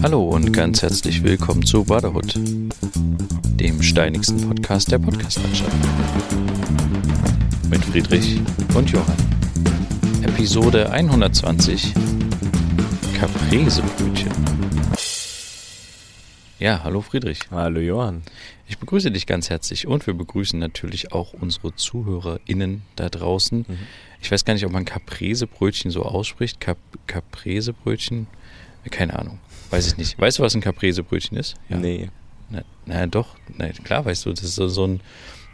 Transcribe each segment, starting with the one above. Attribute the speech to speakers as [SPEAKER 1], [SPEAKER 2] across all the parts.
[SPEAKER 1] Hallo und ganz herzlich willkommen zu Brotherhood, dem steinigsten Podcast der Podcastlandschaft. Mit Friedrich und Johann. Episode 120 Capresebrötchen. Ja, hallo Friedrich.
[SPEAKER 2] Hallo Johann.
[SPEAKER 1] Ich begrüße dich ganz herzlich und wir begrüßen natürlich auch unsere ZuhörerInnen da draußen. Mhm. Ich weiß gar nicht, ob man Capresebrötchen so ausspricht. Cap Capresebrötchen? Keine Ahnung. Weiß ich nicht. Weißt du, was ein Capresebrötchen ist?
[SPEAKER 2] Ja. Nee.
[SPEAKER 1] Na, na doch. Na, klar weißt du, das ist so, so ein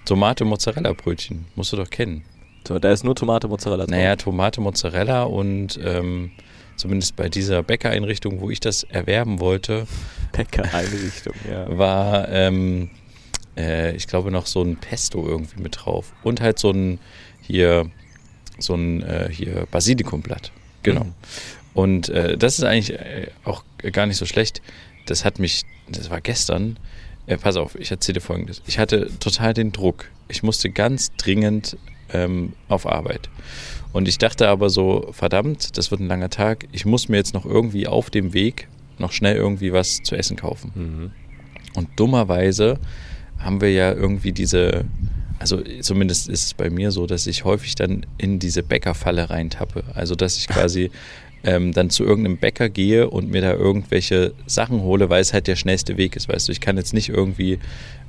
[SPEAKER 1] Tomate-Mozzarella-Brötchen. Musst du doch kennen.
[SPEAKER 2] Da ist nur Tomate-Mozzarella
[SPEAKER 1] drauf. Naja, Tomate-Mozzarella und ähm, zumindest bei dieser Bäckereinrichtung, wo ich das erwerben wollte,
[SPEAKER 2] Bäckereinrichtung, ja.
[SPEAKER 1] war, ähm, äh, ich glaube, noch so ein Pesto irgendwie mit drauf. Und halt so ein hier, so ein äh, hier Basilikumblatt. Genau. Mhm. Und äh, das ist eigentlich äh, auch gar nicht so schlecht. Das hat mich, das war gestern. Äh, pass auf, ich erzähle dir folgendes. Ich hatte total den Druck. Ich musste ganz dringend ähm, auf Arbeit. Und ich dachte aber so, verdammt, das wird ein langer Tag. Ich muss mir jetzt noch irgendwie auf dem Weg noch schnell irgendwie was zu essen kaufen. Mhm. Und dummerweise haben wir ja irgendwie diese, also zumindest ist es bei mir so, dass ich häufig dann in diese Bäckerfalle reintappe. Also dass ich quasi ähm, dann zu irgendeinem Bäcker gehe und mir da irgendwelche Sachen hole, weil es halt der schnellste Weg ist, weißt du. Ich kann jetzt nicht irgendwie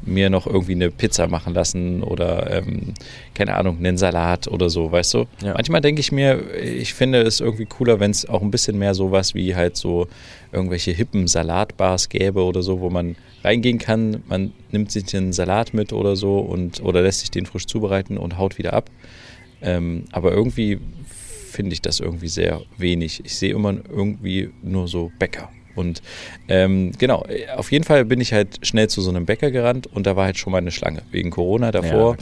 [SPEAKER 1] mir noch irgendwie eine Pizza machen lassen oder ähm, keine Ahnung, einen Salat oder so, weißt du. Ja. Manchmal denke ich mir, ich finde es irgendwie cooler, wenn es auch ein bisschen mehr sowas wie halt so irgendwelche hippen Salatbars gäbe oder so, wo man reingehen kann, man nimmt sich den Salat mit oder so und oder lässt sich den frisch zubereiten und haut wieder ab. Ähm, aber irgendwie finde ich das irgendwie sehr wenig. Ich sehe immer irgendwie nur so Bäcker. Und ähm, genau, auf jeden Fall bin ich halt schnell zu so einem Bäcker gerannt und da war halt schon mal eine Schlange. Wegen Corona davor.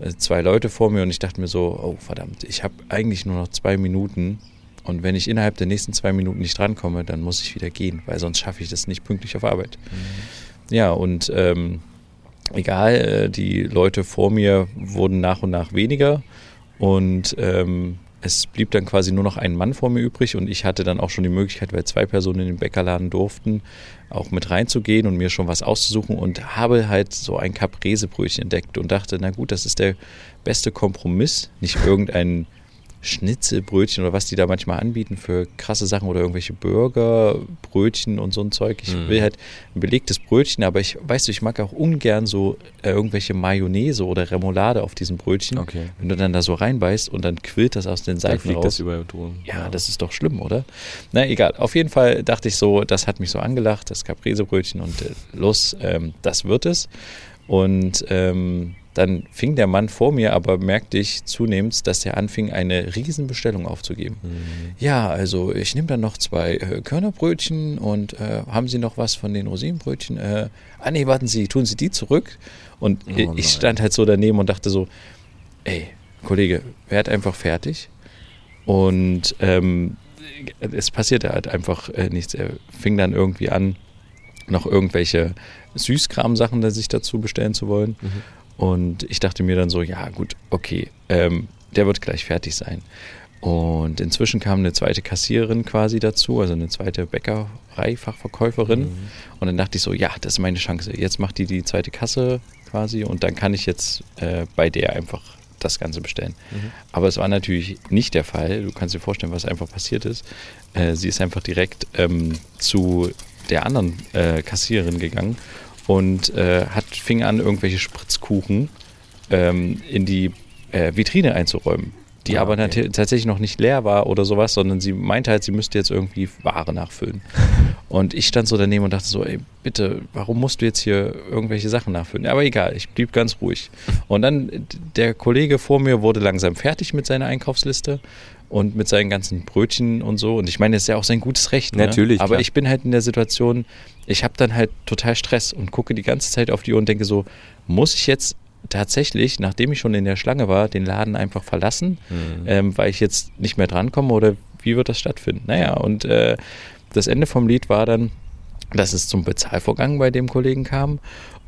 [SPEAKER 1] Ja, äh, zwei Leute vor mir und ich dachte mir so, oh verdammt, ich habe eigentlich nur noch zwei Minuten. Und wenn ich innerhalb der nächsten zwei Minuten nicht drankomme, dann muss ich wieder gehen, weil sonst schaffe ich das nicht pünktlich auf Arbeit. Mhm. Ja, und ähm, egal, äh, die Leute vor mir wurden nach und nach weniger. Und ähm, es blieb dann quasi nur noch ein Mann vor mir übrig und ich hatte dann auch schon die Möglichkeit, weil zwei Personen in den Bäckerladen durften, auch mit reinzugehen und mir schon was auszusuchen und habe halt so ein Caprese-Brötchen entdeckt und dachte, na gut, das ist der beste Kompromiss, nicht irgendein Schnitzelbrötchen oder was die da manchmal anbieten für krasse Sachen oder irgendwelche Burger, Brötchen und so ein Zeug. Ich mhm. will halt ein belegtes Brötchen, aber ich, weißt du, ich mag auch ungern so äh, irgendwelche Mayonnaise oder Remoulade auf diesem Brötchen.
[SPEAKER 2] Okay.
[SPEAKER 1] Wenn du dann da so reinbeißt und dann quillt das aus den Seiten dann fliegt raus.
[SPEAKER 2] Das über Ton.
[SPEAKER 1] Ja, ja, das ist doch schlimm, oder? Na, egal. Auf jeden Fall dachte ich so, das hat mich so angelacht, das Caprese-Brötchen und äh, los, ähm, das wird es. Und ähm, dann fing der Mann vor mir, aber merkte ich zunehmend, dass er anfing, eine Riesenbestellung aufzugeben. Mhm. Ja, also ich nehme dann noch zwei äh, Körnerbrötchen und äh, haben Sie noch was von den Rosinenbrötchen? Äh, ah nee, warten Sie, tun Sie die zurück? Und oh ich stand halt so daneben und dachte so, ey, Kollege, werd einfach fertig. Und ähm, es passierte halt einfach äh, nichts. Er fing dann irgendwie an, noch irgendwelche Süßkram-Sachen sich dazu bestellen zu wollen. Mhm. Und ich dachte mir dann so, ja gut, okay, ähm, der wird gleich fertig sein. Und inzwischen kam eine zweite Kassiererin quasi dazu, also eine zweite Bäckerei-Fachverkäuferin. Mhm. Und dann dachte ich so, ja, das ist meine Chance. Jetzt macht die die zweite Kasse quasi und dann kann ich jetzt äh, bei der einfach das Ganze bestellen. Mhm. Aber es war natürlich nicht der Fall. Du kannst dir vorstellen, was einfach passiert ist. Äh, sie ist einfach direkt ähm, zu der anderen äh, Kassiererin gegangen und äh, hat, fing an, irgendwelche Spritzkuchen ähm, in die äh, Vitrine einzuräumen. Die ah, aber okay. tatsächlich noch nicht leer war oder sowas, sondern sie meinte halt, sie müsste jetzt irgendwie Ware nachfüllen. Und ich stand so daneben und dachte so, ey, bitte, warum musst du jetzt hier irgendwelche Sachen nachfüllen? Aber egal, ich blieb ganz ruhig. Und dann, der Kollege vor mir wurde langsam fertig mit seiner Einkaufsliste und mit seinen ganzen Brötchen und so. Und ich meine, das ist ja auch sein gutes Recht.
[SPEAKER 2] Ne? Natürlich.
[SPEAKER 1] Aber klar. ich bin halt in der Situation, ich habe dann halt total Stress und gucke die ganze Zeit auf die Uhr und denke so, muss ich jetzt tatsächlich, nachdem ich schon in der Schlange war, den Laden einfach verlassen, mhm. ähm, weil ich jetzt nicht mehr drankomme oder wie wird das stattfinden? Naja, und äh, das Ende vom Lied war dann, dass es zum Bezahlvorgang bei dem Kollegen kam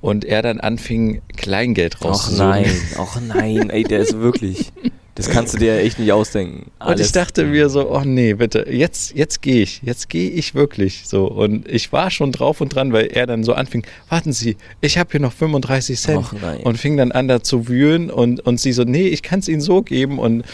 [SPEAKER 1] und er dann anfing, Kleingeld rauszusuchen.
[SPEAKER 2] Ach nein, ach nein, ey, der ist wirklich. Das kannst du dir echt nicht ausdenken.
[SPEAKER 1] Alles. Und ich dachte mir so, oh nee, bitte, jetzt, jetzt gehe ich, jetzt gehe ich wirklich so. Und ich war schon drauf und dran, weil er dann so anfing, warten Sie, ich habe hier noch 35 Cent. Und fing dann an da zu wühlen und, und sie so, nee, ich kann es Ihnen so geben. Und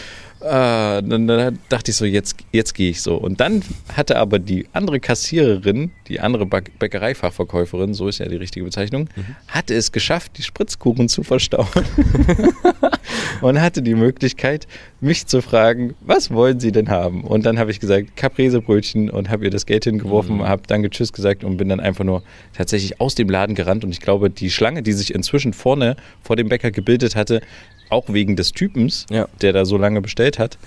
[SPEAKER 1] äh, dann, dann, dachte ich so, jetzt, jetzt gehe ich so. Und dann hatte aber die andere Kassiererin, die andere Bäckereifachverkäuferin, so ist ja die richtige Bezeichnung, mhm. hatte es geschafft, die Spritzkuchen zu verstauen. und hatte die Möglichkeit, mich zu fragen, was wollen Sie denn haben? Und dann habe ich gesagt, Capresebrötchen und habe ihr das Geld hingeworfen, mhm. habe dann Tschüss gesagt und bin dann einfach nur tatsächlich aus dem Laden gerannt. Und ich glaube, die Schlange, die sich inzwischen vorne vor dem Bäcker gebildet hatte, auch wegen des Typens, ja. der da so lange bestellt hat,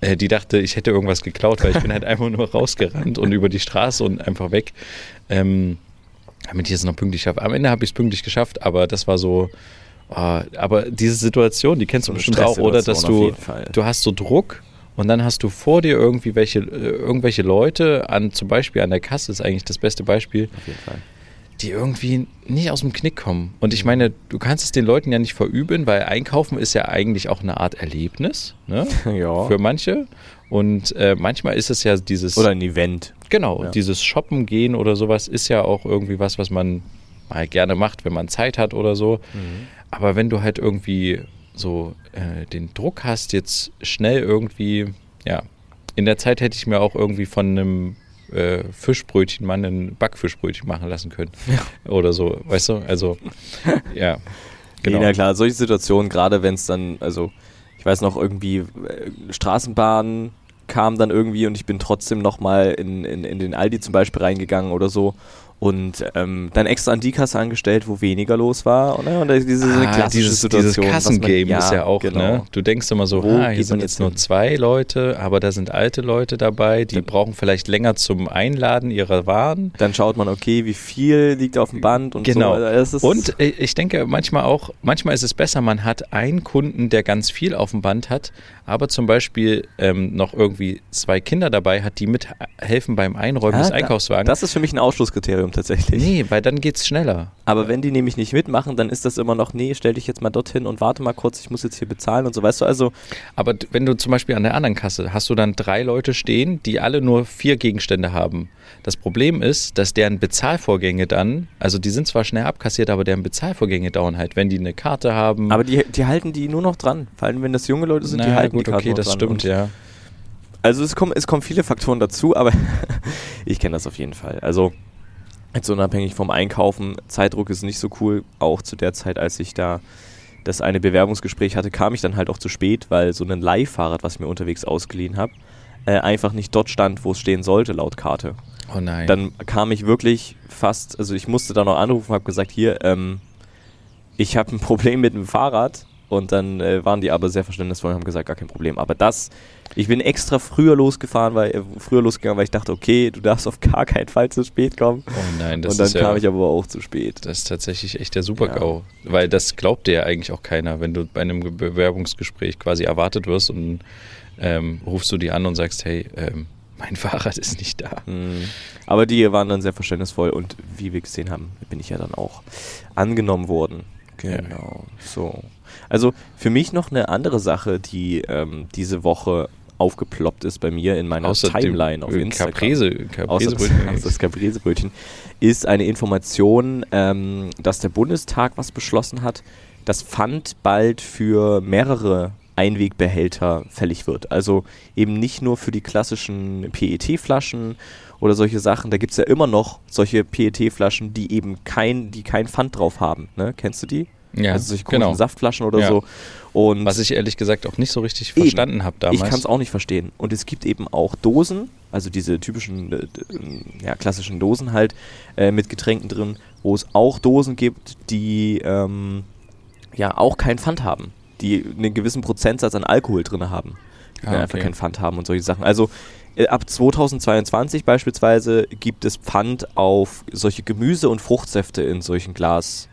[SPEAKER 1] äh, die dachte, ich hätte irgendwas geklaut, weil ich bin halt einfach nur rausgerannt und über die Straße und einfach weg. Ähm, damit ich es noch pünktlich schaffe. Am Ende habe ich es pünktlich geschafft, aber das war so. Oh, aber diese Situation, die kennst so du bestimmt auch, oder? Dass du, du hast so Druck und dann hast du vor dir irgendwie welche, äh, irgendwelche Leute an, zum Beispiel an der Kasse ist eigentlich das beste Beispiel. Auf jeden Fall die irgendwie nicht aus dem Knick kommen. Und ich meine, du kannst es den Leuten ja nicht verübeln, weil Einkaufen ist ja eigentlich auch eine Art Erlebnis ne? ja. für manche. Und äh, manchmal ist es ja dieses.
[SPEAKER 2] Oder ein Event.
[SPEAKER 1] Genau, ja. dieses Shoppen gehen oder sowas ist ja auch irgendwie was, was man mal gerne macht, wenn man Zeit hat oder so. Mhm. Aber wenn du halt irgendwie so äh, den Druck hast, jetzt schnell irgendwie, ja, in der Zeit hätte ich mir auch irgendwie von einem äh, Fischbrötchen mal ein Backfischbrötchen machen lassen können. Ja. Oder so, weißt du? Also, ja.
[SPEAKER 2] Genau. Nee, na klar, solche Situationen, gerade wenn es dann, also ich weiß noch, irgendwie äh, Straßenbahn kam dann irgendwie und ich bin trotzdem nochmal in, in, in den Aldi zum Beispiel reingegangen oder so und ähm, dann extra an die Kasse angestellt, wo weniger los war. Oder? Und diese
[SPEAKER 1] ah, klassische dieses, Situation. Dieses Kassengame ja, ist ja auch, genau. ne? Du denkst immer so, ah, hier sind jetzt nur zwei Leute, aber da sind alte Leute dabei, die dann brauchen vielleicht länger zum Einladen ihrer Waren.
[SPEAKER 2] Dann schaut man, okay, wie viel liegt auf dem Band und
[SPEAKER 1] genau. so. Also und ich denke manchmal auch, manchmal ist es besser, man hat einen Kunden, der ganz viel auf dem Band hat, aber zum Beispiel ähm, noch irgendwie zwei Kinder dabei hat, die mithelfen beim Einräumen ah, des Einkaufswagens.
[SPEAKER 2] Das ist für mich ein Ausschlusskriterium tatsächlich.
[SPEAKER 1] Nee, weil dann geht es schneller.
[SPEAKER 2] Aber wenn die nämlich nicht mitmachen, dann ist das immer noch, nee, stell dich jetzt mal dorthin und warte mal kurz, ich muss jetzt hier bezahlen und so, weißt du, also.
[SPEAKER 1] Aber wenn du zum Beispiel an der anderen Kasse hast du dann drei Leute stehen, die alle nur vier Gegenstände haben. Das Problem ist, dass deren Bezahlvorgänge dann, also die sind zwar schnell abkassiert, aber deren Bezahlvorgänge dauern halt, wenn die eine Karte haben.
[SPEAKER 2] Aber die, die halten die nur noch dran. Vor allem, wenn das junge Leute sind, naja, die halten gut, die Karte okay,
[SPEAKER 1] das
[SPEAKER 2] dran.
[SPEAKER 1] stimmt, ja.
[SPEAKER 2] Also es kommen, es kommen viele Faktoren dazu, aber ich kenne das auf jeden Fall. Also Jetzt unabhängig vom Einkaufen, Zeitdruck ist nicht so cool. Auch zu der Zeit, als ich da das eine Bewerbungsgespräch hatte, kam ich dann halt auch zu spät, weil so ein Leihfahrrad, was ich mir unterwegs ausgeliehen habe, äh, einfach nicht dort stand, wo es stehen sollte, laut Karte.
[SPEAKER 1] Oh nein.
[SPEAKER 2] Dann kam ich wirklich fast, also ich musste da noch anrufen, habe gesagt, hier, ähm, ich habe ein Problem mit dem Fahrrad und dann äh, waren die aber sehr verständnisvoll und haben gesagt, gar kein Problem. Aber das, ich bin extra früher losgefahren, weil äh, früher losgegangen, weil ich dachte, okay, du darfst auf gar keinen Fall zu spät kommen.
[SPEAKER 1] Oh nein,
[SPEAKER 2] das Und dann ist kam ja, ich aber auch zu spät.
[SPEAKER 1] Das ist tatsächlich echt der Super-GAU. Ja. Weil das glaubt dir ja eigentlich auch keiner, wenn du bei einem Bewerbungsgespräch quasi erwartet wirst und ähm, rufst du die an und sagst, hey, ähm, mein Fahrrad ist nicht da. Mhm.
[SPEAKER 2] Aber die waren dann sehr verständnisvoll und wie wir gesehen haben, bin ich ja dann auch angenommen worden. Genau. So. Also für mich noch eine andere Sache, die ähm, diese Woche aufgeploppt ist bei mir in meiner Außer Timeline auf Instagram.
[SPEAKER 1] Caprese,
[SPEAKER 2] Capresebrötchen. Das, das Capresebrötchen ist eine Information, ähm, dass der Bundestag was beschlossen hat. Das Pfand bald für mehrere Einwegbehälter fällig wird. Also eben nicht nur für die klassischen PET-Flaschen oder solche Sachen. Da gibt es ja immer noch solche PET-Flaschen, die eben kein, die kein Pfand drauf haben. Ne? Kennst du die?
[SPEAKER 1] Ja,
[SPEAKER 2] also solche genau. Saftflaschen oder ja. so.
[SPEAKER 1] Und Was ich ehrlich gesagt auch nicht so richtig eben, verstanden habe damals.
[SPEAKER 2] Ich kann es auch nicht verstehen. Und es gibt eben auch Dosen, also diese typischen, äh, ja, klassischen Dosen halt, äh, mit Getränken drin, wo es auch Dosen gibt, die ähm, ja auch kein Pfand haben, die einen gewissen Prozentsatz an Alkohol drin haben. Die ah, okay. einfach kein Pfand haben und solche Sachen. Also äh, ab 2022 beispielsweise gibt es Pfand auf solche Gemüse- und Fruchtsäfte in solchen Glas.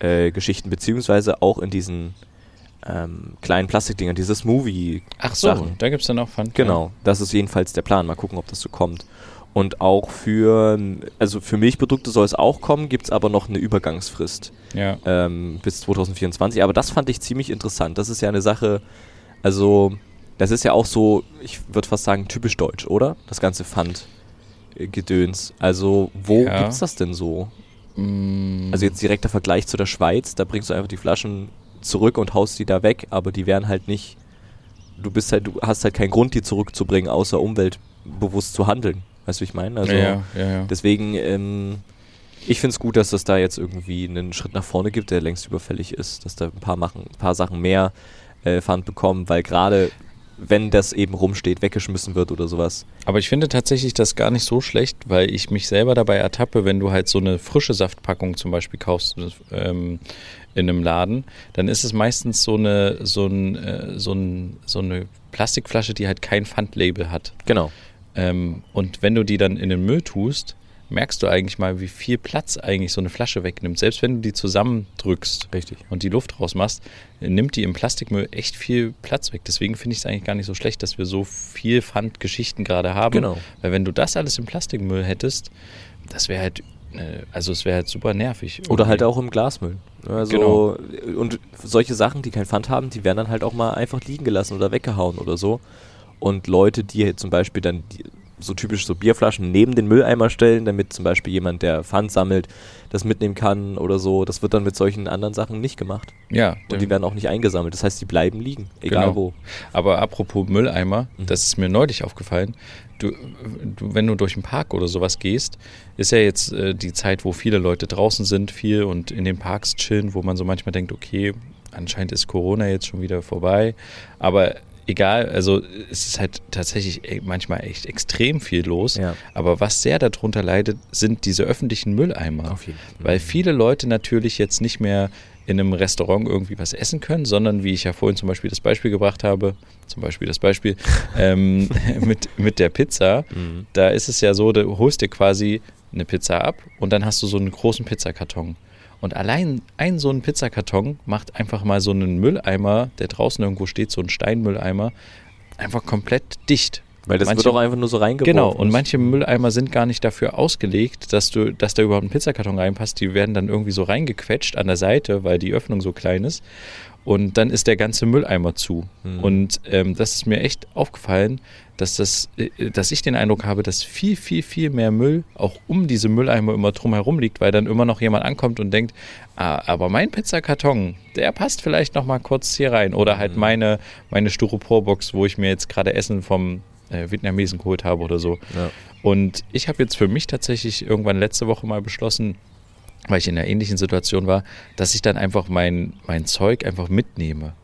[SPEAKER 2] Äh, Geschichten, beziehungsweise auch in diesen ähm, kleinen Plastikdingern, diese Smoothie.
[SPEAKER 1] Ach so, Sachen. da gibt es dann auch Pfand.
[SPEAKER 2] Genau, das ist jedenfalls der Plan. Mal gucken, ob das so kommt. Und auch für, also für Milchprodukte soll es auch kommen, gibt es aber noch eine Übergangsfrist
[SPEAKER 1] ja.
[SPEAKER 2] ähm, bis 2024. Aber das fand ich ziemlich interessant. Das ist ja eine Sache, Also, das ist ja auch so, ich würde fast sagen, typisch deutsch, oder? Das ganze Pfand-Gedöns. Also, wo
[SPEAKER 1] Ja.
[SPEAKER 2] gibt's das denn so?
[SPEAKER 1] Mm,
[SPEAKER 2] Also jetzt direkter Vergleich zu der Schweiz, da bringst du einfach die Flaschen zurück und haust die da weg, aber die wären halt nicht, du bist halt, du hast halt keinen Grund, die zurückzubringen, außer umweltbewusst zu handeln. Weißt du, wie ich meine? Also
[SPEAKER 1] ja, ja, ja.
[SPEAKER 2] deswegen, ähm, ich finde es gut, dass es da jetzt irgendwie einen Schritt nach vorne gibt, der längst überfällig ist, dass da ein paar, machen, ein paar Sachen mehr äh, Pfand bekommen, weil gerade wenn das eben rumsteht, weggeschmissen wird oder sowas.
[SPEAKER 1] Aber ich finde tatsächlich das gar nicht so schlecht, weil ich mich selber dabei ertappe, wenn du halt so eine frische Saftpackung zum Beispiel kaufst ähm, in einem Laden, dann ist es meistens so eine, so, ein, äh, so, ein, so eine Plastikflasche, die halt kein Pfandlabel hat.
[SPEAKER 2] Genau.
[SPEAKER 1] Ähm, und wenn du die dann in den Müll tust, merkst du eigentlich mal, wie viel Platz eigentlich so eine Flasche wegnimmt. Selbst wenn du die zusammendrückst
[SPEAKER 2] Richtig.
[SPEAKER 1] und die Luft rausmachst, nimmt die im Plastikmüll echt viel Platz weg. Deswegen finde ich es eigentlich gar nicht so schlecht, dass wir so viel Pfandgeschichten gerade haben.
[SPEAKER 2] Genau.
[SPEAKER 1] Weil wenn du das alles im Plastikmüll hättest, das wäre halt, äh, also es wäre halt super nervig.
[SPEAKER 2] Oder halt
[SPEAKER 1] irgendwie.
[SPEAKER 2] auch im Glasmüll. Also,
[SPEAKER 1] Genau.
[SPEAKER 2] Und solche Sachen, die kein Pfand haben, die werden dann halt auch mal einfach liegen gelassen oder weggehauen oder so. Und Leute, die zum Beispiel dann die, so typisch so Bierflaschen neben den Mülleimer stellen, damit zum Beispiel jemand, der Pfand sammelt, das mitnehmen kann oder so, das wird dann mit solchen anderen Sachen nicht gemacht.
[SPEAKER 1] Ja,
[SPEAKER 2] Und die werden auch nicht eingesammelt. Das heißt, die bleiben liegen, egal
[SPEAKER 1] Genau.
[SPEAKER 2] wo.
[SPEAKER 1] Aber apropos Mülleimer,
[SPEAKER 2] Mhm.
[SPEAKER 1] das ist mir neulich aufgefallen. Du, du, wenn du durch den Park oder sowas gehst, ist ja jetzt äh, die Zeit, wo viele Leute draußen sind, viel und in den Parks chillen, wo man so manchmal denkt, okay, anscheinend ist Corona jetzt schon wieder vorbei. Aber egal, also es ist halt tatsächlich manchmal echt extrem viel los.
[SPEAKER 2] Ja.
[SPEAKER 1] Aber was sehr darunter leidet, sind diese öffentlichen Mülleimer. Weil viele Leute natürlich jetzt nicht mehr in einem Restaurant irgendwie was essen können, sondern wie ich ja vorhin zum Beispiel das Beispiel gebracht habe, zum Beispiel das Beispiel ähm, mit, mit der Pizza,
[SPEAKER 2] Mhm.
[SPEAKER 1] da ist es ja so, du holst dir quasi eine Pizza ab und dann hast du so einen großen Pizzakarton. Und allein ein so ein Pizzakarton macht einfach mal so einen Mülleimer, der draußen irgendwo steht, so ein Steinmülleimer, einfach komplett dicht.
[SPEAKER 2] Weil das
[SPEAKER 1] Manche-
[SPEAKER 2] wird auch einfach nur so reingeworfen.
[SPEAKER 1] Genau, und manche Mülleimer sind gar nicht dafür ausgelegt, dass du, dass da überhaupt ein Pizzakarton reinpasst. Die werden dann irgendwie so reingequetscht an der Seite, weil die Öffnung so klein ist. Und dann ist der ganze Mülleimer zu.
[SPEAKER 2] Mhm.
[SPEAKER 1] Und ähm, das ist mir echt aufgefallen, dass das, äh, dass ich den Eindruck habe, dass viel, viel, viel mehr Müll auch um diese Mülleimer immer drumherum liegt, weil dann immer noch jemand ankommt und denkt, ah, aber mein Pizzakarton, der passt vielleicht noch mal kurz hier rein. Oder halt
[SPEAKER 2] Mhm.
[SPEAKER 1] meine, meine Styroporbox, wo ich mir jetzt gerade Essen vom äh, Vietnamesen geholt habe oder so.
[SPEAKER 2] Ja.
[SPEAKER 1] Und ich habe jetzt für mich tatsächlich irgendwann letzte Woche mal beschlossen, weil ich in einer ähnlichen Situation war, dass ich dann einfach mein, mein Zeug einfach mitnehme.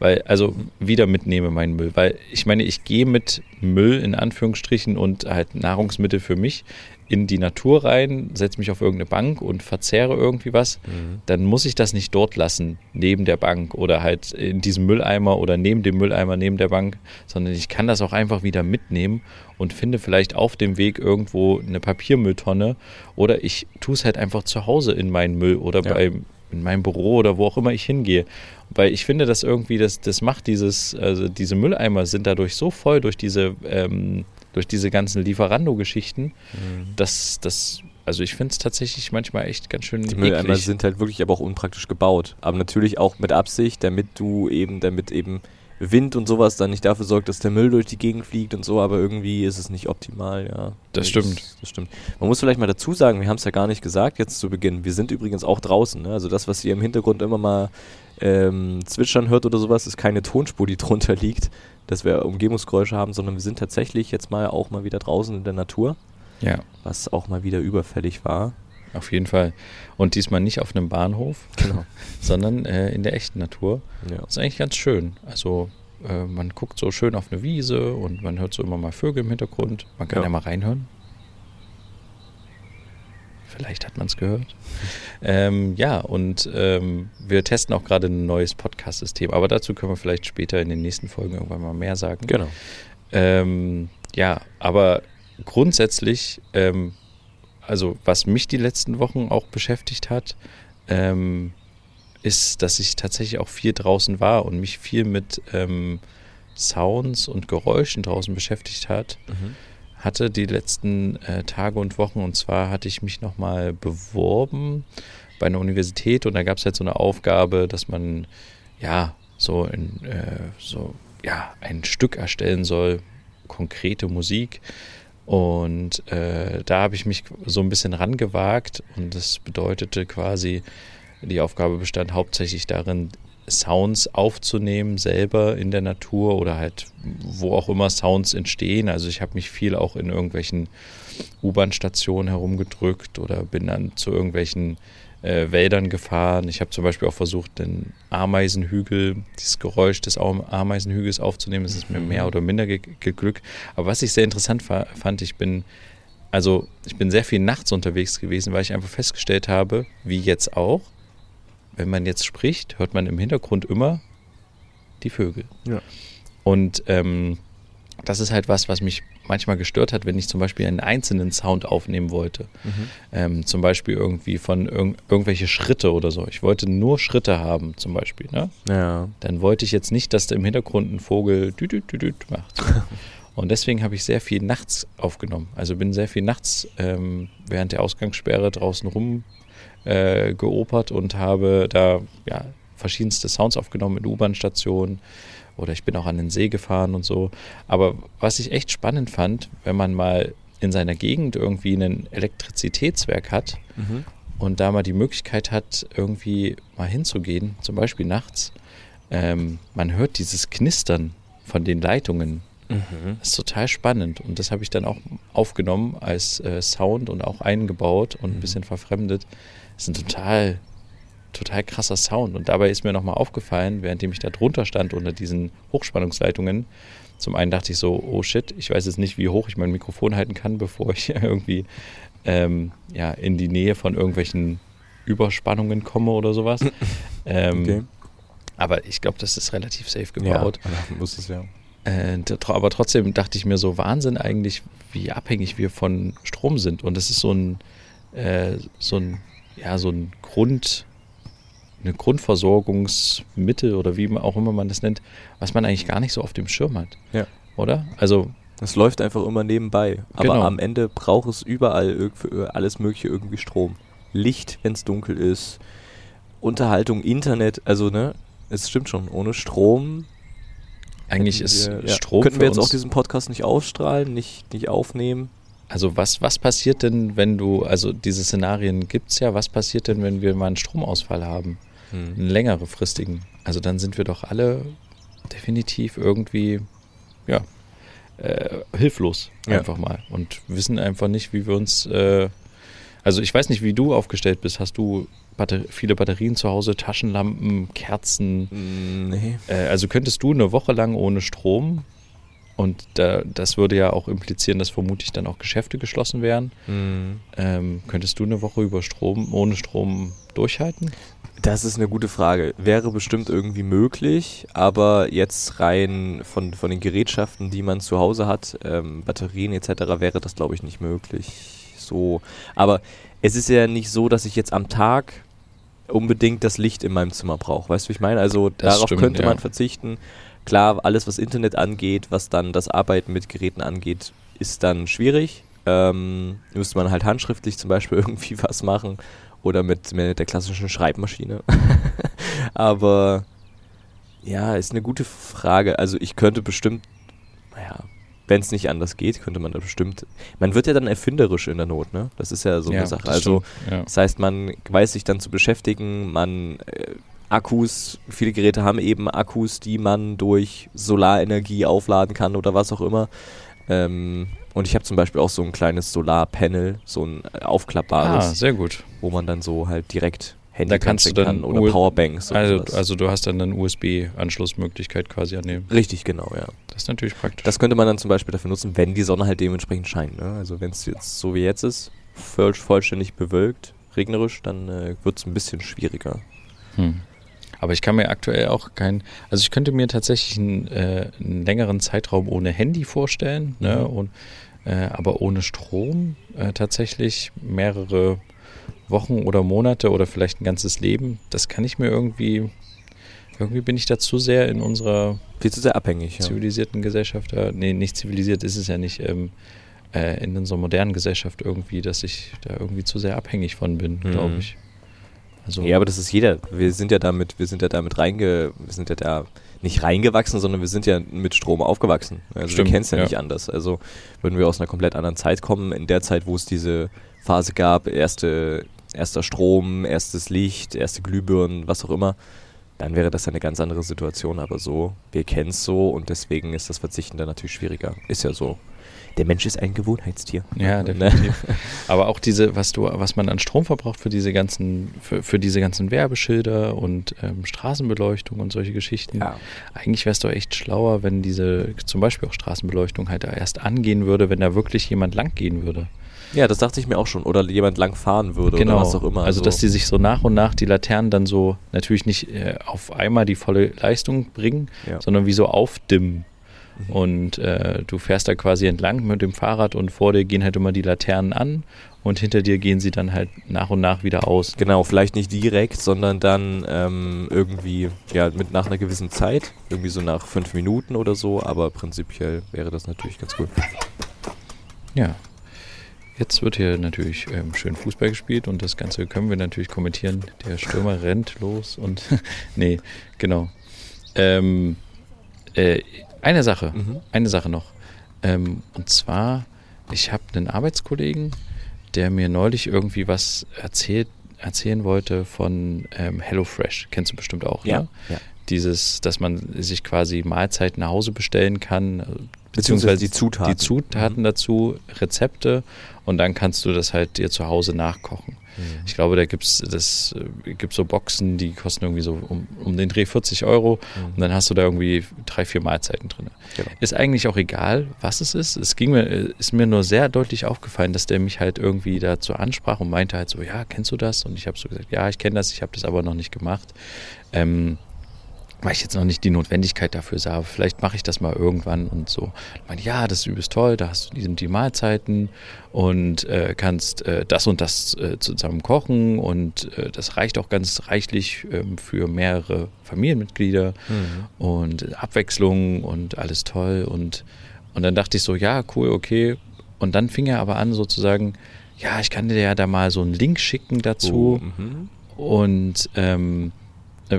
[SPEAKER 1] Weil, also wieder mitnehme meinen Müll. Weil ich meine, ich gehe mit Müll in Anführungsstrichen und halt Nahrungsmittel für mich in die Natur rein, setze mich auf irgendeine Bank und verzehre irgendwie was,
[SPEAKER 2] Mhm.
[SPEAKER 1] dann muss ich das nicht dort lassen, neben der Bank oder halt in diesem Mülleimer oder neben dem Mülleimer neben der Bank, sondern ich kann das auch einfach wieder mitnehmen und finde vielleicht auf dem Weg irgendwo eine Papiermülltonne oder ich tue es halt einfach zu Hause in meinen Müll oder
[SPEAKER 2] Ja.
[SPEAKER 1] bei in meinem Büro oder wo auch immer ich hingehe. Weil ich finde, dass irgendwie, das, das macht dieses, also diese Mülleimer sind dadurch so voll durch diese, ähm, durch diese ganzen Lieferando-Geschichten,
[SPEAKER 2] Mhm.
[SPEAKER 1] dass das, also ich finde es tatsächlich manchmal echt ganz schön
[SPEAKER 2] Die Mülleimer sind halt wirklich aber auch unpraktisch gebaut. Aber natürlich auch mit Absicht, damit du eben, damit eben Wind und sowas dann nicht dafür sorgt, dass der Müll durch die Gegend fliegt und so, aber irgendwie ist es nicht optimal, ja.
[SPEAKER 1] Das stimmt.
[SPEAKER 2] Das, stimmt. Man muss vielleicht mal dazu sagen, wir haben es ja gar nicht gesagt jetzt zu Beginn, wir sind übrigens auch draußen. Ne? Also das, was ihr im Hintergrund immer mal ähm, zwitschern hört oder sowas, ist keine Tonspur, die drunter liegt, dass wir Umgebungsgeräusche haben, sondern wir sind tatsächlich jetzt mal auch mal wieder draußen in der Natur,
[SPEAKER 1] Ja,
[SPEAKER 2] was auch mal wieder überfällig war.
[SPEAKER 1] Auf jeden Fall. Und diesmal nicht auf einem Bahnhof,
[SPEAKER 2] Genau.
[SPEAKER 1] sondern äh, in der echten Natur.
[SPEAKER 2] Ja.
[SPEAKER 1] Das ist eigentlich ganz schön. Also äh, man guckt so schön auf eine Wiese und man hört so immer mal Vögel im Hintergrund. Man kann ja,
[SPEAKER 2] Ja.
[SPEAKER 1] mal reinhören. Vielleicht hat man es gehört. ähm, ja, und ähm, wir testen auch gerade ein neues Podcast-System, aber dazu können wir vielleicht später in den nächsten Folgen irgendwann mal mehr sagen.
[SPEAKER 2] Genau.
[SPEAKER 1] Ähm, ja, aber grundsätzlich, ähm, also was mich die letzten Wochen auch beschäftigt hat, ähm, ist, dass ich tatsächlich auch viel draußen war und mich viel mit ähm, Sounds und Geräuschen draußen beschäftigt hat,
[SPEAKER 2] Mhm.
[SPEAKER 1] hatte die letzten äh, Tage und Wochen. Und zwar hatte ich mich nochmal beworben bei einer Universität und da gab es halt so eine Aufgabe, dass man ja so in äh, so ja, ein Stück erstellen soll, konkrete Musik. Und äh, da habe ich mich so ein bisschen rangewagt und das bedeutete quasi, die Aufgabe bestand hauptsächlich darin, Sounds aufzunehmen, selber in der Natur oder halt wo auch immer Sounds entstehen. Also ich habe mich viel auch in irgendwelchen U-Bahn-Stationen herumgedrückt oder bin dann zu irgendwelchen äh, Wäldern gefahren. Ich habe zum Beispiel auch versucht, den Ameisenhügel, dieses Geräusch des Ameisenhügels aufzunehmen. Das ist mir mehr oder minder ge geglückt. Aber was ich sehr interessant fand, ich bin also ich bin sehr viel nachts unterwegs gewesen, weil ich einfach festgestellt habe, wie jetzt auch, wenn man jetzt spricht, hört man im Hintergrund immer die Vögel.
[SPEAKER 2] Ja.
[SPEAKER 1] Und ähm, das ist halt was, was mich manchmal gestört hat, wenn ich zum Beispiel einen einzelnen Sound aufnehmen wollte. Mhm. Ähm, zum Beispiel irgendwie von irg irgendwelche Schritte oder so. Ich wollte nur Schritte haben, zum Beispiel. Ne?
[SPEAKER 2] Ja.
[SPEAKER 1] Dann wollte ich jetzt nicht, dass da im Hintergrund ein Vogel düt, düt, düt macht. Und deswegen habe ich sehr viel nachts aufgenommen. Also bin sehr viel nachts ähm, während der Ausgangssperre draußen rum äh, geopert und habe da ja, verschiedenste Sounds aufgenommen in U-Bahn-Stationen oder ich bin auch an den See gefahren und so. Aber was ich echt spannend fand, wenn man mal in seiner Gegend irgendwie ein Elektrizitätswerk hat mhm. und da mal die Möglichkeit hat, irgendwie mal hinzugehen, zum Beispiel nachts, ähm, man hört dieses Knistern von den Leitungen. Mhm. Das ist total spannend und das habe ich dann auch aufgenommen als äh, Sound und auch eingebaut und mhm. ein bisschen verfremdet. Das ist ein total total krasser Sound. Und dabei ist mir nochmal aufgefallen, währenddem ich da drunter stand unter diesen Hochspannungsleitungen, zum einen dachte ich so, oh shit, ich weiß jetzt nicht, wie hoch ich mein Mikrofon halten kann, bevor ich irgendwie ähm, ja, in die Nähe von irgendwelchen Überspannungen komme oder sowas. ähm, okay. Aber ich glaube, das ist relativ safe gebaut.
[SPEAKER 2] Ja, muss es ja.
[SPEAKER 1] Äh, aber trotzdem dachte ich mir so Wahnsinn eigentlich, wie abhängig wir von Strom sind. Und das ist so ein, äh, so ein, ja, so ein Grund, eine Grundversorgungsmittel oder wie auch immer man das nennt, was man eigentlich gar nicht so auf dem Schirm hat.
[SPEAKER 2] Ja.
[SPEAKER 1] Oder? Also.
[SPEAKER 2] Es läuft einfach immer nebenbei. Aber genau. am Ende braucht es überall alles Mögliche irgendwie Strom. Licht, wenn es dunkel ist. Unterhaltung, Internet, also ne, es stimmt schon, ohne Strom.
[SPEAKER 1] Eigentlich ist
[SPEAKER 2] wir,
[SPEAKER 1] Strom.
[SPEAKER 2] Könnten wir jetzt auch diesen Podcast nicht ausstrahlen, nicht, nicht aufnehmen?
[SPEAKER 1] Also was, was passiert denn, wenn du, also diese Szenarien gibt es ja, was passiert denn, wenn wir mal einen Stromausfall haben? Hm. einen längeren fristigen. Also dann sind wir doch alle definitiv irgendwie, ja, äh, hilflos
[SPEAKER 2] ja.
[SPEAKER 1] einfach mal und wissen einfach nicht, wie wir uns, äh, also ich weiß nicht, wie du aufgestellt bist. Hast du Batter viele Batterien zu Hause, Taschenlampen, Kerzen?
[SPEAKER 2] Nee.
[SPEAKER 1] Äh, also könntest du eine Woche lang ohne Strom und da, das würde ja auch implizieren, dass vermutlich dann auch Geschäfte geschlossen wären.
[SPEAKER 2] Mhm.
[SPEAKER 1] Ähm, könntest du eine Woche über Strom, ohne Strom durchhalten?
[SPEAKER 2] Das ist eine gute Frage. Wäre bestimmt irgendwie möglich, aber jetzt rein von, von den Gerätschaften, die man zu Hause hat, ähm, Batterien etc., wäre das, glaube ich, nicht möglich. So. Aber es ist ja nicht so, dass ich jetzt am Tag unbedingt das Licht in meinem Zimmer brauche. Weißt du, wie ich meine? Also das darauf stimmt, könnte man ja. verzichten. Klar, alles, was Internet angeht, was dann das Arbeiten mit Geräten angeht, ist dann schwierig. Ähm, müsste man halt handschriftlich zum Beispiel irgendwie was machen oder mit, mit der klassischen Schreibmaschine. Aber ja, ist eine gute Frage. Also ich könnte bestimmt, naja, wenn es nicht anders geht, könnte man da bestimmt. Man wird ja dann erfinderisch in der Not, ne? Das ist ja so ja, eine Sache. Das also ja. das heißt, man weiß sich dann zu beschäftigen, man äh, Akkus, viele Geräte haben eben Akkus, die man durch Solarenergie aufladen kann oder was auch immer. Ähm, und ich habe zum Beispiel auch so ein kleines Solarpanel, so ein äh, aufklappbares.
[SPEAKER 1] Ah, sehr gut.
[SPEAKER 2] Wo man dann so halt direkt
[SPEAKER 1] Handy da kannst du dann kann
[SPEAKER 2] oder Powerbanks.
[SPEAKER 1] Also, also du hast dann eine USB-Anschlussmöglichkeit quasi annehmen.
[SPEAKER 2] Richtig, genau, ja.
[SPEAKER 1] Das ist natürlich praktisch.
[SPEAKER 2] Das könnte man dann zum Beispiel dafür nutzen, wenn die Sonne halt dementsprechend scheint. Ne? Also wenn es jetzt so wie jetzt ist, voll, vollständig bewölkt, regnerisch, dann äh, wird es ein bisschen schwieriger.
[SPEAKER 1] Hm. Aber ich kann mir aktuell auch kein, also ich könnte mir tatsächlich einen, äh, einen längeren Zeitraum ohne Handy vorstellen, ne, mhm. ne, und, äh, aber ohne Strom äh, tatsächlich mehrere Wochen oder Monate oder vielleicht ein ganzes Leben. Das kann ich mir irgendwie, irgendwie bin ich da zu sehr in unserer
[SPEAKER 2] viel zu sehr abhängig,
[SPEAKER 1] zivilisierten ja. Gesellschaft, äh, nee, nicht zivilisiert ist es ja nicht, ähm, äh, in unserer modernen Gesellschaft irgendwie, dass ich da irgendwie zu sehr abhängig von bin, mhm. glaube ich.
[SPEAKER 2] Also ja, aber das ist jeder. Wir sind ja damit, wir sind ja damit reinge, wir sind ja da nicht reingewachsen, sondern wir sind ja mit Strom aufgewachsen. Also Stimmt, wir kennen es ja, ja, nicht anders. Also würden wir aus einer komplett anderen Zeit kommen, in der Zeit, wo es diese Phase gab, erste, erster Strom, erstes Licht, erste Glühbirnen, was auch immer, dann wäre das eine ganz andere Situation. Aber so, wir kennen es so und deswegen ist das Verzichten dann natürlich schwieriger. Ist ja so der Mensch ist ein Gewohnheitstier.
[SPEAKER 1] Ja, ne? definitiv. Aber auch diese, was du, was man an Strom verbraucht für diese ganzen, für, für diese ganzen Werbeschilder und ähm, Straßenbeleuchtung und solche Geschichten. Ja. Eigentlich wäre es doch echt schlauer, wenn diese, zum Beispiel auch Straßenbeleuchtung halt erst angehen würde, wenn da wirklich jemand lang gehen würde.
[SPEAKER 2] Ja, das dachte ich mir auch schon. Oder jemand lang fahren würde
[SPEAKER 1] genau.
[SPEAKER 2] oder was auch immer.
[SPEAKER 1] Also, dass die sich so nach und nach die Laternen dann so natürlich nicht äh, auf einmal die volle Leistung bringen, ja. sondern wie so aufdimmen. Mhm. Und äh, du fährst da quasi entlang mit dem Fahrrad und vor dir gehen halt immer die Laternen an und hinter dir gehen sie dann halt nach und nach wieder aus.
[SPEAKER 2] Genau, vielleicht nicht direkt, sondern dann ähm, irgendwie, ja, mit nach einer gewissen Zeit, irgendwie so nach fünf Minuten oder so, aber prinzipiell wäre das natürlich ganz cool.
[SPEAKER 1] Ja. Jetzt wird hier natürlich ähm, schön Fußball gespielt und das Ganze können wir natürlich kommentieren. Der Stürmer rennt los und nee, genau. Ähm, äh, eine Sache, mhm. eine Sache noch. Ähm, und zwar, ich habe einen Arbeitskollegen, der mir neulich irgendwie was erzählt, erzählen wollte von ähm, HelloFresh. Kennst du bestimmt auch,
[SPEAKER 2] ja,
[SPEAKER 1] ne?
[SPEAKER 2] Ja.
[SPEAKER 1] Dieses, dass man sich quasi Mahlzeiten nach Hause bestellen kann,
[SPEAKER 2] beziehungsweise die Zutaten,
[SPEAKER 1] die Zutaten mhm. dazu, Rezepte und dann kannst du das halt dir zu Hause nachkochen. Mhm. Ich glaube, da gibt es das äh, gibt so Boxen, die kosten irgendwie so um, um den Dreh 40 Euro mhm. und dann hast du da irgendwie drei, vier Mahlzeiten drin. Genau. Ist eigentlich auch egal, was es ist. Es ging mir, äh, ist mir nur sehr deutlich aufgefallen, dass der mich halt irgendwie dazu ansprach und meinte halt so, ja, kennst du das? Und ich habe so gesagt, ja, ich kenne das, ich habe das aber noch nicht gemacht. Ähm, weil ich jetzt noch nicht die Notwendigkeit dafür sah. Vielleicht mache ich das mal irgendwann und so. Ich meine, ja, das ist übelst toll, da hast du die, die Mahlzeiten und äh, kannst äh, das und das äh, zusammen kochen und äh, das reicht auch ganz reichlich ähm, für mehrere Familienmitglieder mhm. und Abwechslung und alles toll und, und dann dachte ich so, ja, cool, okay. Und dann fing er aber an sozusagen, ja, ich kann dir ja da mal so einen Link schicken dazu oh, mhm. und ähm, äh,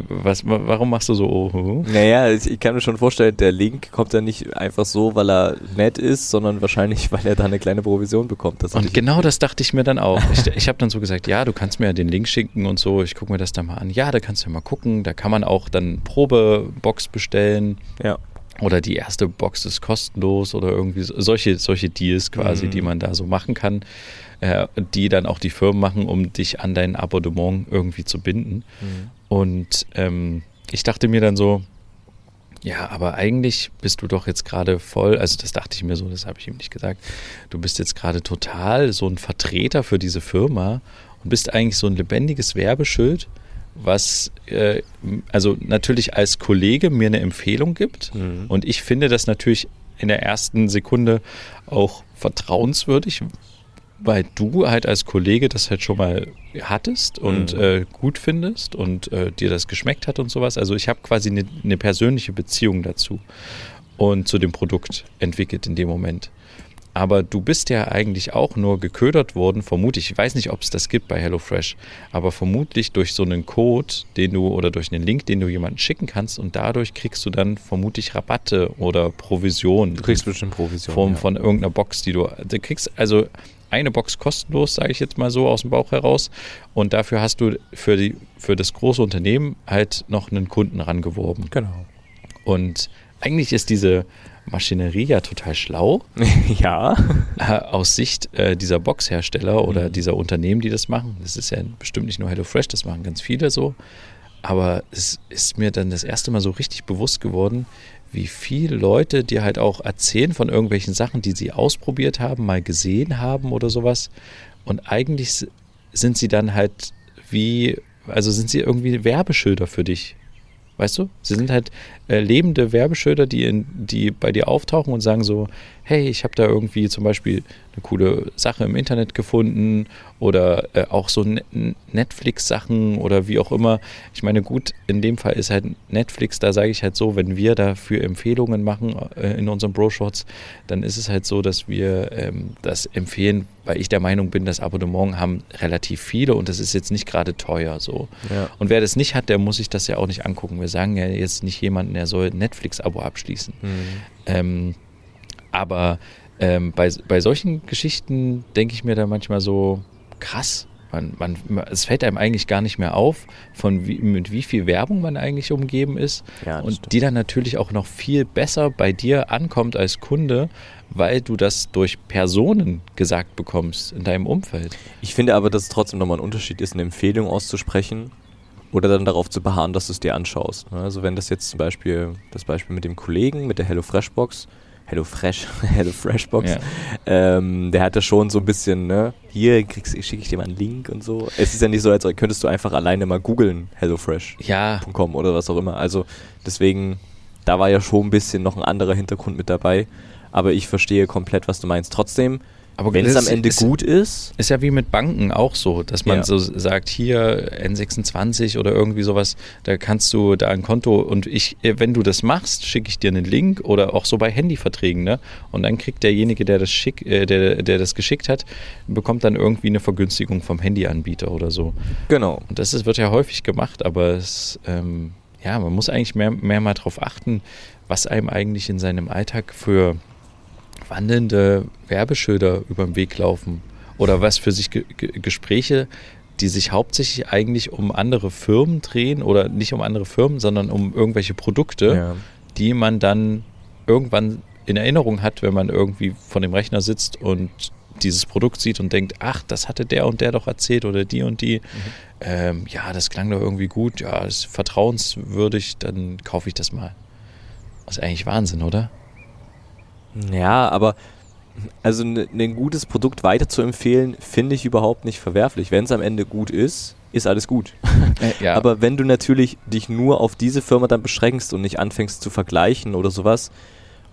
[SPEAKER 1] was, warum machst du so oh?
[SPEAKER 2] Naja, ich kann mir schon vorstellen, der Link kommt ja nicht einfach so, weil er nett ist, sondern wahrscheinlich, weil er da eine kleine Provision bekommt.
[SPEAKER 1] Das und genau das dachte ich mir dann auch. Ich, ich habe dann so gesagt, ja, du kannst mir ja den Link schicken und so, ich gucke mir das dann mal an. Ja, da kannst du ja mal gucken, da kann man auch dann Probebox bestellen.
[SPEAKER 2] Ja.
[SPEAKER 1] Oder die erste Box ist kostenlos oder irgendwie solche, solche Deals quasi, mhm. die man da so machen kann, äh, die dann auch die Firmen machen, um dich an dein Abonnement irgendwie zu binden. Mhm. Und ähm, ich dachte mir dann so, ja, aber eigentlich bist du doch jetzt gerade voll, also das dachte ich mir so, das habe ich ihm nicht gesagt, du bist jetzt gerade total so ein Vertreter für diese Firma und bist eigentlich so ein lebendiges Werbeschild, was äh, also natürlich als Kollege mir eine Empfehlung gibt mhm. und ich finde das natürlich in der ersten Sekunde auch vertrauenswürdig, weil du halt als Kollege das halt schon mal hattest und mhm. äh, gut findest und äh, dir das geschmeckt hat und sowas. Also ich habe quasi eine, eine persönliche Beziehung dazu und zu dem Produkt entwickelt in dem Moment. Aber du bist ja eigentlich auch nur geködert worden, vermutlich, ich weiß nicht, ob es das gibt bei HelloFresh, aber vermutlich durch so einen Code, den du oder durch einen Link, den du jemandem schicken kannst und dadurch kriegst du dann vermutlich Rabatte oder Provisionen.
[SPEAKER 2] Du kriegst bestimmt Provisionen.
[SPEAKER 1] Von, ja. von irgendeiner Box, die du, du kriegst, also eine Box kostenlos, sage ich jetzt mal so aus dem Bauch heraus. Und dafür hast du für, die, für das große Unternehmen halt noch einen Kunden rangeworben.
[SPEAKER 2] Genau.
[SPEAKER 1] Und eigentlich ist diese Maschinerie ja total schlau.
[SPEAKER 2] ja.
[SPEAKER 1] Äh, aus Sicht äh, dieser Boxhersteller oder mhm. dieser Unternehmen, die das machen. Das ist ja bestimmt nicht nur HelloFresh, das machen ganz viele so. Aber es ist mir dann das erste Mal so richtig bewusst geworden, wie viele Leute dir halt auch erzählen von irgendwelchen Sachen, die sie ausprobiert haben, mal gesehen haben oder sowas. Und eigentlich sind sie dann halt wie, also sind sie irgendwie Werbeschilder für dich. Weißt du? Sie sind halt äh, lebende Werbeschilder, die, in, die bei dir auftauchen und sagen so, hey, ich habe da irgendwie zum Beispiel eine coole Sache im Internet gefunden oder äh, auch so Ne- Netflix-Sachen oder wie auch immer. Ich meine, gut, in dem Fall ist halt Netflix, da sage ich halt so, wenn wir dafür Empfehlungen machen äh, in unseren Bro-Shots, dann ist es halt so, dass wir ähm, das empfehlen, weil ich der Meinung bin, das Abonnement haben relativ viele und das ist jetzt nicht gerade teuer so.
[SPEAKER 2] Ja.
[SPEAKER 1] Und wer das nicht hat, der muss sich das ja auch nicht angucken. Wir sagen ja jetzt nicht jemanden, der soll Netflix-Abo abschließen.
[SPEAKER 2] Mhm.
[SPEAKER 1] Ähm, aber ähm, bei, bei solchen Geschichten denke ich mir da manchmal so, krass. Man, man, es fällt einem eigentlich gar nicht mehr auf, von wie, mit wie viel Werbung man eigentlich umgeben ist.
[SPEAKER 2] Ja,
[SPEAKER 1] und
[SPEAKER 2] stimmt.
[SPEAKER 1] die dann natürlich auch noch viel besser bei dir ankommt als Kunde, weil du das durch Personen gesagt bekommst in deinem Umfeld.
[SPEAKER 2] Ich finde aber, dass es trotzdem nochmal ein Unterschied ist, eine Empfehlung auszusprechen oder dann darauf zu beharren, dass du es dir anschaust. Also wenn das jetzt zum Beispiel, das Beispiel mit dem Kollegen, mit der HelloFresh-Box, HelloFresh, HelloFresh-Box,
[SPEAKER 1] Ja.
[SPEAKER 2] ähm, der hat das schon so ein bisschen, ne, hier kriegst, schicke ich dir mal einen Link und so. Es ist ja nicht so, als könntest du einfach alleine mal googeln, HelloFresh.com
[SPEAKER 1] Ja,
[SPEAKER 2] oder was auch immer. Also deswegen, da war ja schon ein bisschen noch ein anderer Hintergrund mit dabei. Aber ich verstehe komplett, was du meinst. Trotzdem, wenn es am Ende
[SPEAKER 1] ist,
[SPEAKER 2] gut ist,
[SPEAKER 1] Ist ja wie mit Banken auch so, dass man
[SPEAKER 2] Ja.
[SPEAKER 1] so sagt, hier N26 oder irgendwie sowas, da kannst du da ein Konto und ich, äh, wenn du das machst, schicke ich dir einen Link oder auch so bei Handyverträgen, ne? Und dann kriegt derjenige, der das schick, äh, der, der das geschickt hat, bekommt dann irgendwie eine Vergünstigung vom Handyanbieter oder so.
[SPEAKER 2] genau.
[SPEAKER 1] Und das ist, wird ja häufig gemacht, aber es, ähm, ja, man muss eigentlich mehr, mehr mal drauf achten, was einem eigentlich in seinem Alltag für wandelnde Werbeschilder über den Weg laufen oder was für sich Ge Ge Gespräche, die sich hauptsächlich eigentlich um andere Firmen drehen oder nicht um andere Firmen, sondern um irgendwelche Produkte,
[SPEAKER 2] Ja.
[SPEAKER 1] die man dann irgendwann in Erinnerung hat, wenn man irgendwie vor dem Rechner sitzt und dieses Produkt sieht und denkt, ach, das hatte der und der doch erzählt oder die und die. Ähm, ja, das klang doch irgendwie gut, ja, ist vertrauenswürdig, dann kaufe ich das mal. Das ist eigentlich Wahnsinn, oder?
[SPEAKER 2] Ja, aber also ein ne, gutes Produkt weiter zu empfehlen, finde ich überhaupt nicht verwerflich. Wenn es am Ende gut ist, ist alles gut.
[SPEAKER 1] Äh, ja,
[SPEAKER 2] Aber wenn du natürlich dich nur auf diese Firma dann beschränkst und nicht anfängst zu vergleichen oder sowas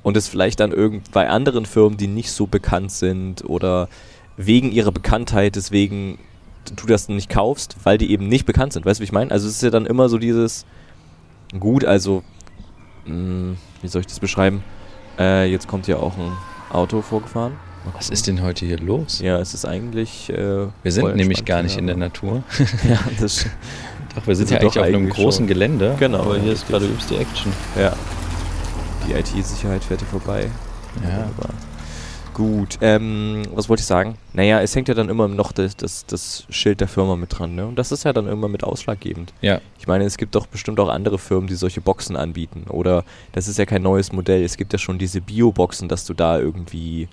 [SPEAKER 2] und es vielleicht dann irgend bei anderen Firmen, die nicht so bekannt sind oder wegen ihrer Bekanntheit deswegen du das nicht kaufst, weil die eben nicht bekannt sind. Weißt du, wie ich meine? Also es ist ja dann immer so dieses gut, also mh, wie soll ich das beschreiben? Äh, jetzt kommt hier auch ein Auto vorgefahren.
[SPEAKER 1] Was ist denn heute hier los?
[SPEAKER 2] Ja, es ist eigentlich. Äh,
[SPEAKER 1] Wir sind nämlich gar nicht in der
[SPEAKER 2] aber-
[SPEAKER 1] Natur.
[SPEAKER 2] ja, das,
[SPEAKER 1] Doch, wir sind ja
[SPEAKER 2] doch
[SPEAKER 1] eigentlich auf einem großen
[SPEAKER 2] schon.
[SPEAKER 1] Gelände.
[SPEAKER 2] Genau,
[SPEAKER 1] Aber hier ist gerade übelst die Action.
[SPEAKER 2] ja. Die IT-Sicherheit fährt hier vorbei.
[SPEAKER 1] Ja.
[SPEAKER 2] Wunderbar. Gut, ähm, was wollte ich sagen? Naja, es hängt ja dann immer noch das, das, das Schild der Firma mit dran, ne? Und das ist ja dann immer mit ausschlaggebend.
[SPEAKER 1] Ja,
[SPEAKER 2] Ich meine, es gibt doch bestimmt auch andere Firmen, die solche Boxen anbieten. Oder das ist ja kein neues Modell. Es gibt ja schon diese Bio-Boxen, dass du da irgendwie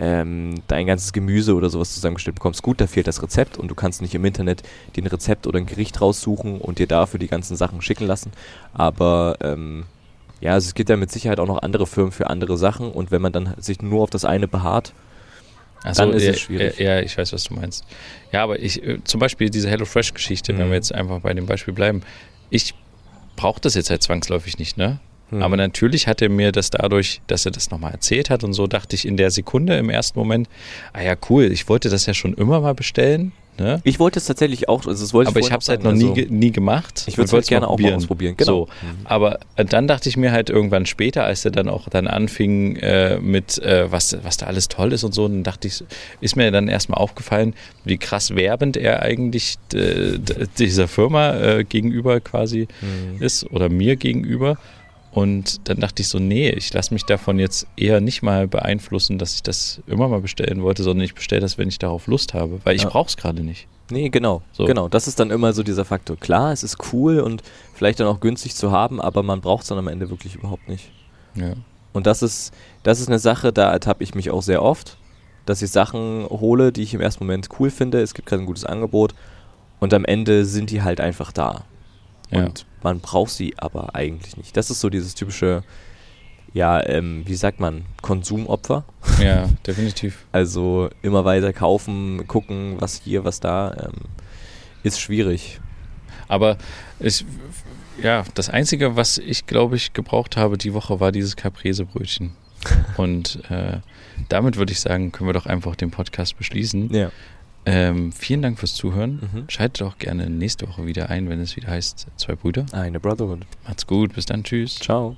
[SPEAKER 2] ähm, dein ganzes Gemüse oder sowas zusammengestellt bekommst. Gut, da fehlt das Rezept und du kannst nicht im Internet den Rezept oder ein Gericht raussuchen und dir dafür die ganzen Sachen schicken lassen. Aber ähm, ja, also es gibt ja mit Sicherheit auch noch andere Firmen für andere Sachen und wenn man dann sich nur auf das eine beharrt,
[SPEAKER 1] Also,
[SPEAKER 2] Dann ist
[SPEAKER 1] ja,
[SPEAKER 2] es schwierig.
[SPEAKER 1] Ja, ich weiß, was du meinst. Ja, aber ich, äh, zum Beispiel diese HelloFresh-Geschichte, wenn
[SPEAKER 2] Mhm.
[SPEAKER 1] wir jetzt einfach bei dem Beispiel bleiben, ich brauche das jetzt halt zwangsläufig nicht, ne?
[SPEAKER 2] Hm.
[SPEAKER 1] Aber natürlich hat er mir das dadurch, dass er das nochmal erzählt hat und so, dachte ich in der Sekunde im ersten Moment, ah ja, cool, ich wollte das ja schon immer mal bestellen, ne?
[SPEAKER 2] ich wollte es tatsächlich auch, also das wollte
[SPEAKER 1] Aber ich habe es halt noch nie,
[SPEAKER 2] also
[SPEAKER 1] nie gemacht.
[SPEAKER 2] Ich würde es halt gerne auch mal ausprobieren. Genau.
[SPEAKER 1] So, aber äh, dann dachte ich mir halt irgendwann später, als er dann auch dann anfing äh, mit, äh, was, was da alles toll ist und so, dann dachte ich, ist mir dann erstmal aufgefallen, wie krass werbend er eigentlich äh, dieser Firma äh, gegenüber quasi
[SPEAKER 2] Mhm.
[SPEAKER 1] ist oder mir gegenüber. Und dann dachte ich so, nee, ich lasse mich davon jetzt eher nicht mal beeinflussen, dass ich das immer mal bestellen wollte, sondern ich bestelle das, wenn ich darauf Lust habe, weil ich
[SPEAKER 2] Ja.
[SPEAKER 1] brauche es gerade nicht.
[SPEAKER 2] Nee, genau.
[SPEAKER 1] So.
[SPEAKER 2] Genau, das ist dann immer so dieser Faktor. Klar, es ist cool und vielleicht dann auch günstig zu haben, aber man braucht es dann am Ende wirklich überhaupt nicht.
[SPEAKER 1] Ja.
[SPEAKER 2] Und das ist, das ist eine Sache, da ertappe ich mich auch sehr oft, dass ich Sachen hole, die ich im ersten Moment cool finde. Es gibt gerade ein gutes Angebot und am Ende sind die halt einfach da.
[SPEAKER 1] Ja.
[SPEAKER 2] Und man braucht sie aber eigentlich nicht. Das ist so dieses typische, ja, ähm, wie sagt man, Konsumopfer.
[SPEAKER 1] ja, definitiv.
[SPEAKER 2] Also immer weiter kaufen, gucken, was hier, was da, ähm, ist schwierig.
[SPEAKER 1] Aber ich, ja, das Einzige, was ich, glaube ich, gebraucht habe die Woche, war dieses Caprese-Brötchen. Und äh, damit würde ich sagen, können wir doch einfach den Podcast beschließen.
[SPEAKER 2] Ja.
[SPEAKER 1] Ähm, vielen Dank fürs Zuhören.
[SPEAKER 2] Mhm.
[SPEAKER 1] Schaltet auch gerne nächste Woche wieder ein, wenn es wieder heißt Zwei Brüder.
[SPEAKER 2] Eine Brotherhood.
[SPEAKER 1] Macht's gut, bis dann, tschüss.
[SPEAKER 2] Ciao.